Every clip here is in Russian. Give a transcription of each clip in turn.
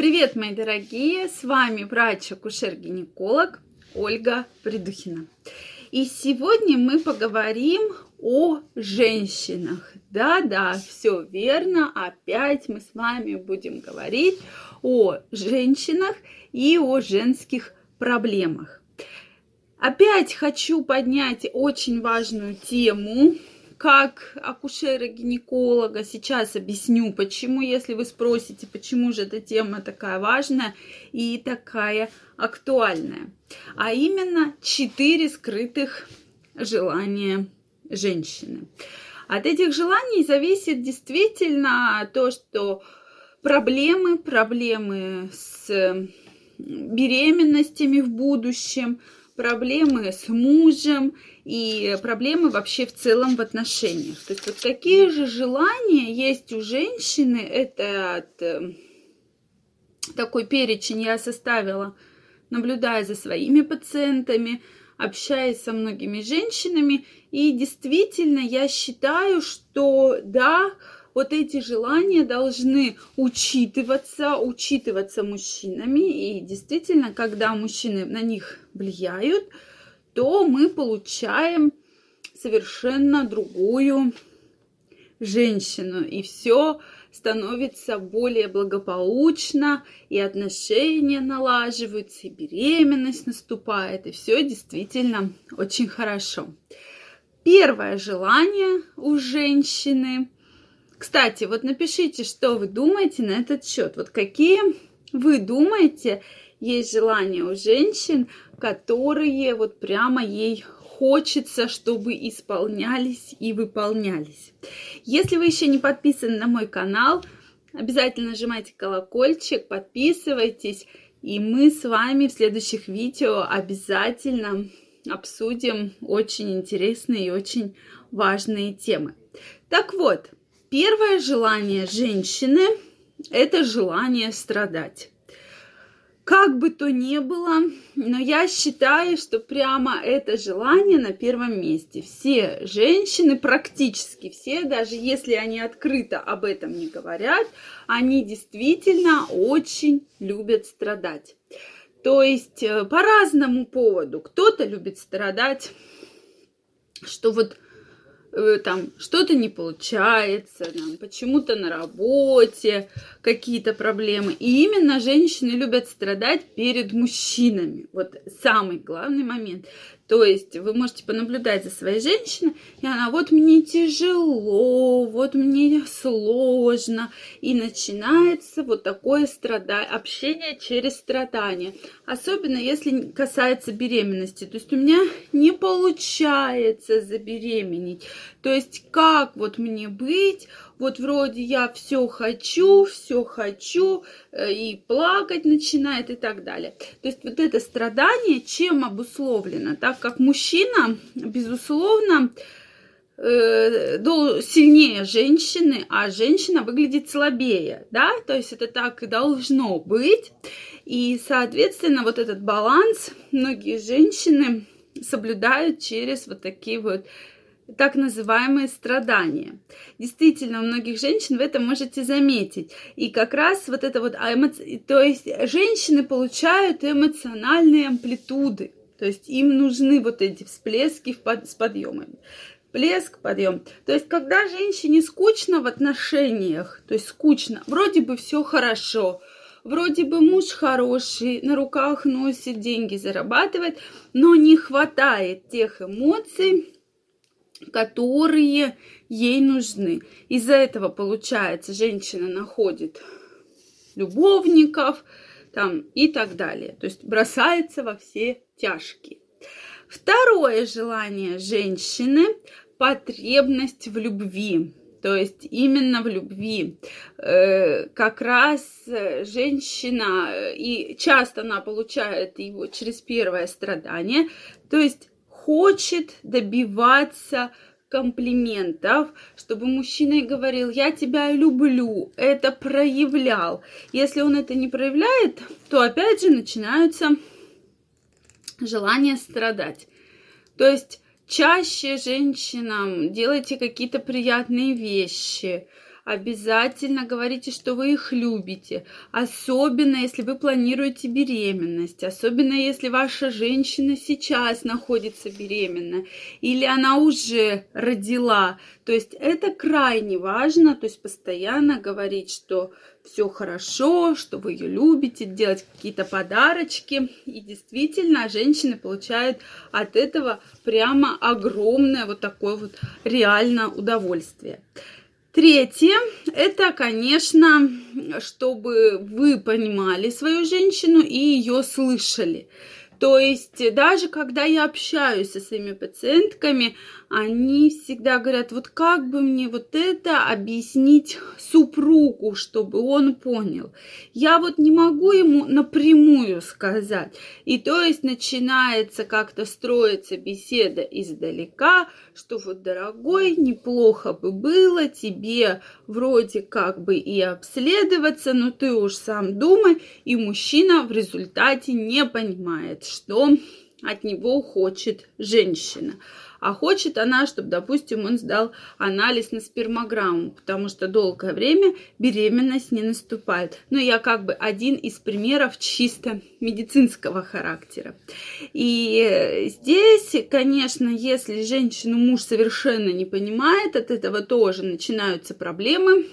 Привет, мои дорогие! С вами врач-акушер-гинеколог Ольга Придухина. И сегодня мы поговорим о женщинах. Да-да, все верно. Опять мы с вами будем говорить о женщинах и о женских проблемах. Опять хочу поднять очень важную тему, как акушера-гинеколога. Сейчас объясню, почему, если вы спросите, почему же эта тема такая важная и такая актуальная. А именно четыре скрытых желания женщины. От этих желаний зависит действительно то, что проблемы, проблемы с беременностями в будущем, проблемы с мужем и проблемы вообще в целом в отношениях. То есть вот какие же желания есть у женщины, это от, э, такой перечень я составила, наблюдая за своими пациентами, общаясь со многими женщинами, и действительно я считаю, что да, вот эти желания должны учитываться, учитываться мужчинами. И действительно, когда мужчины на них влияют, то мы получаем совершенно другую женщину. И все становится более благополучно, и отношения налаживаются, и беременность наступает, и все действительно очень хорошо. Первое желание у женщины – кстати, вот напишите, что вы думаете на этот счет. Вот какие вы думаете есть желания у женщин, которые вот прямо ей хочется, чтобы исполнялись и выполнялись. Если вы еще не подписаны на мой канал, обязательно нажимайте колокольчик, подписывайтесь, и мы с вами в следующих видео обязательно обсудим очень интересные и очень важные темы. Так вот, Первое желание женщины – это желание страдать. Как бы то ни было, но я считаю, что прямо это желание на первом месте. Все женщины, практически все, даже если они открыто об этом не говорят, они действительно очень любят страдать. То есть э, по разному поводу. Кто-то любит страдать, что вот там что-то не получается, там, почему-то на работе какие-то проблемы. И именно женщины любят страдать перед мужчинами. Вот самый главный момент. То есть вы можете понаблюдать за своей женщиной, и она вот мне тяжело, вот мне сложно. И начинается вот такое страдание, общение через страдание. Особенно если касается беременности. То есть у меня не получается забеременеть. То есть как вот мне быть? Вот вроде я все хочу, все хочу, э, и плакать начинает и так далее. То есть вот это страдание чем обусловлено? Так как мужчина, безусловно, э, сильнее женщины, а женщина выглядит слабее, да, то есть это так и должно быть. И, соответственно, вот этот баланс многие женщины соблюдают через вот такие вот так называемые страдания. Действительно, у многих женщин в этом можете заметить. И как раз вот это вот, то есть женщины получают эмоциональные амплитуды. То есть им нужны вот эти всплески с подъемами. Плеск, подъем. То есть, когда женщине скучно в отношениях, то есть скучно, вроде бы все хорошо, вроде бы муж хороший, на руках носит, деньги зарабатывает, но не хватает тех эмоций, которые ей нужны. Из-за этого, получается, женщина находит любовников там, и так далее. То есть бросается во все тяжкие. Второе желание женщины – потребность в любви. То есть именно в любви. Э, как раз женщина, э, и часто она получает его через первое страдание, то есть хочет добиваться комплиментов, чтобы мужчина говорил, я тебя люблю, это проявлял. Если он это не проявляет, то опять же начинаются желания страдать. То есть чаще женщинам делайте какие-то приятные вещи, Обязательно говорите, что вы их любите. Особенно, если вы планируете беременность. Особенно, если ваша женщина сейчас находится беременна. Или она уже родила. То есть это крайне важно. То есть постоянно говорить, что все хорошо, что вы ее любите, делать какие-то подарочки. И действительно, женщины получают от этого прямо огромное вот такое вот реально удовольствие. Третье, это, конечно, чтобы вы понимали свою женщину и ее слышали. То есть даже когда я общаюсь со своими пациентками, они всегда говорят, вот как бы мне вот это объяснить супругу, чтобы он понял. Я вот не могу ему напрямую сказать. И то есть начинается как-то строиться беседа издалека, что вот, дорогой, неплохо бы было тебе вроде как бы и обследоваться, но ты уж сам думай, и мужчина в результате не понимает, что от него хочет женщина. А хочет она, чтобы, допустим, он сдал анализ на спермограмму, потому что долгое время беременность не наступает. Но я как бы один из примеров чисто медицинского характера. И здесь, конечно, если женщину муж совершенно не понимает, от этого тоже начинаются проблемы,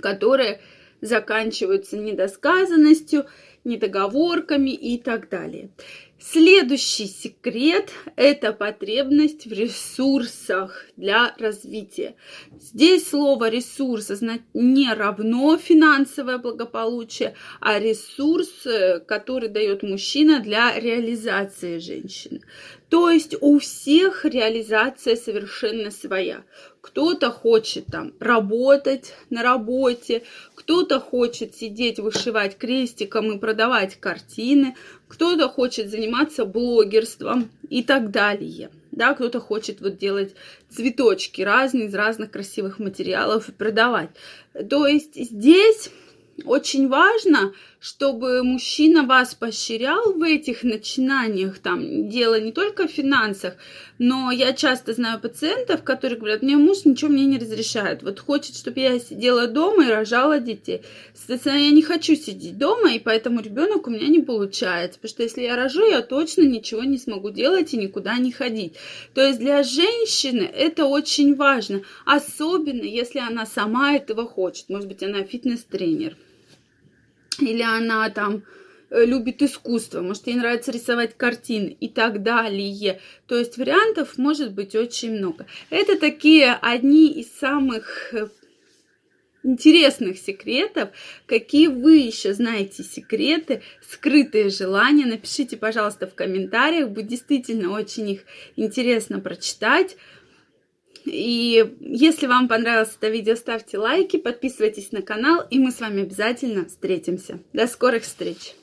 которые заканчиваются недосказанностью, недоговорками и так далее. Следующий секрет – это потребность в ресурсах для развития. Здесь слово «ресурс» не равно финансовое благополучие, а ресурс, э, который дает мужчина для реализации женщины. То есть у всех реализация совершенно своя. Кто-то хочет там работать на работе, кто-то хочет сидеть, вышивать крестиком и продавать картины, кто-то хочет заниматься блогерством и так далее. Да, кто-то хочет вот делать цветочки разные из разных красивых материалов и продавать. То есть здесь очень важно, чтобы мужчина вас поощрял в этих начинаниях. Там дело не только в финансах, но я часто знаю пациентов, которые говорят, мне муж ничего мне не разрешает. Вот хочет, чтобы я сидела дома и рожала детей. Соответственно, я не хочу сидеть дома, и поэтому ребенок у меня не получается. Потому что если я рожу, я точно ничего не смогу делать и никуда не ходить. То есть для женщины это очень важно. Особенно, если она сама этого хочет. Может быть, она фитнес-тренер или она там э, любит искусство, может, ей нравится рисовать картины и так далее. То есть вариантов может быть очень много. Это такие одни из самых э, интересных секретов. Какие вы еще знаете секреты, скрытые желания? Напишите, пожалуйста, в комментариях. Будет действительно очень их интересно прочитать. И если вам понравилось это видео, ставьте лайки, подписывайтесь на канал, и мы с вами обязательно встретимся. До скорых встреч!